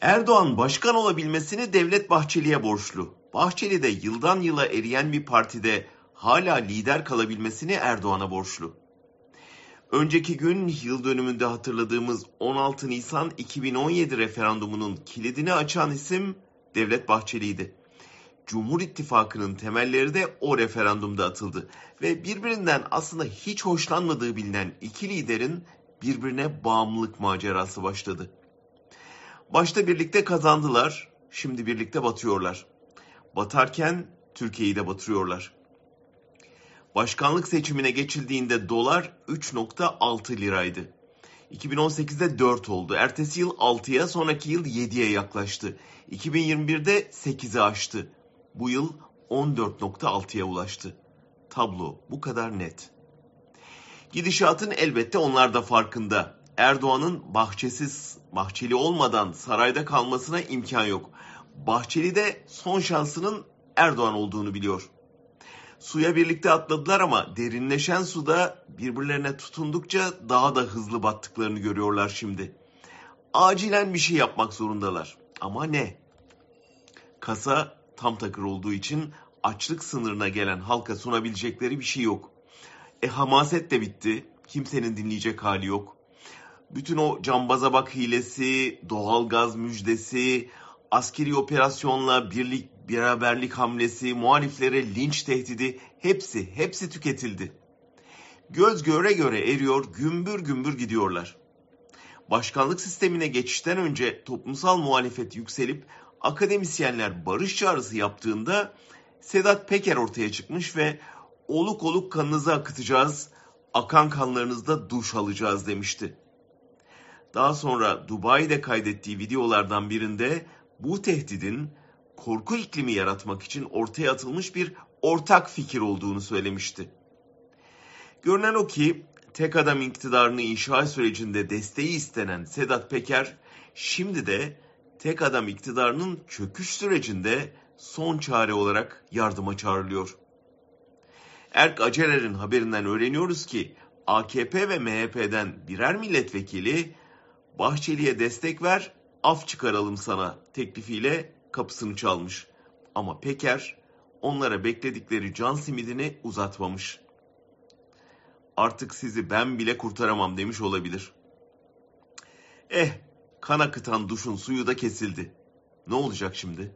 Erdoğan başkan olabilmesini Devlet Bahçeli'ye borçlu. Bahçeli de yıldan yıla eriyen bir partide hala lider kalabilmesini Erdoğan'a borçlu. Önceki gün yıl dönümünde hatırladığımız 16 Nisan 2017 referandumunun kilidini açan isim Devlet Bahçeli'ydi. Cumhur İttifakı'nın temelleri de o referandumda atıldı ve birbirinden aslında hiç hoşlanmadığı bilinen iki liderin birbirine bağımlılık macerası başladı. Başta birlikte kazandılar, şimdi birlikte batıyorlar. Batarken Türkiye'yi de batırıyorlar. Başkanlık seçimine geçildiğinde dolar 3.6 liraydı. 2018'de 4 oldu. Ertesi yıl 6'ya, sonraki yıl 7'ye yaklaştı. 2021'de 8'i aştı. Bu yıl 14.6'ya ulaştı. Tablo bu kadar net. Gidişatın elbette onlar da farkında. Erdoğan'ın bahçesiz, bahçeli olmadan sarayda kalmasına imkan yok. Bahçeli de son şansının Erdoğan olduğunu biliyor. Suya birlikte atladılar ama derinleşen suda birbirlerine tutundukça daha da hızlı battıklarını görüyorlar şimdi. Acilen bir şey yapmak zorundalar. Ama ne? Kasa tam takır olduğu için açlık sınırına gelen halka sunabilecekleri bir şey yok. E hamaset de bitti. Kimsenin dinleyecek hali yok. Bütün o cambaza bak hilesi, doğalgaz müjdesi, askeri operasyonla birlik beraberlik hamlesi, muhaliflere linç tehdidi hepsi hepsi tüketildi. Göz göre göre eriyor, gümbür gümbür gidiyorlar. Başkanlık sistemine geçişten önce toplumsal muhalefet yükselip akademisyenler barış çağrısı yaptığında Sedat Peker ortaya çıkmış ve oluk oluk kanınızı akıtacağız, akan kanlarınızda duş alacağız demişti. Daha sonra Dubai'de kaydettiği videolardan birinde bu tehdidin korku iklimi yaratmak için ortaya atılmış bir ortak fikir olduğunu söylemişti. Görünen o ki tek adam iktidarını inşa sürecinde desteği istenen Sedat Peker şimdi de tek adam iktidarının çöküş sürecinde son çare olarak yardıma çağrılıyor. Erk Aceler'in haberinden öğreniyoruz ki AKP ve MHP'den birer milletvekili Bahçeli'ye destek ver, af çıkaralım sana teklifiyle kapısını çalmış. Ama Peker onlara bekledikleri can simidini uzatmamış. Artık sizi ben bile kurtaramam demiş olabilir. Eh, kan akıtan duşun suyu da kesildi. Ne olacak şimdi?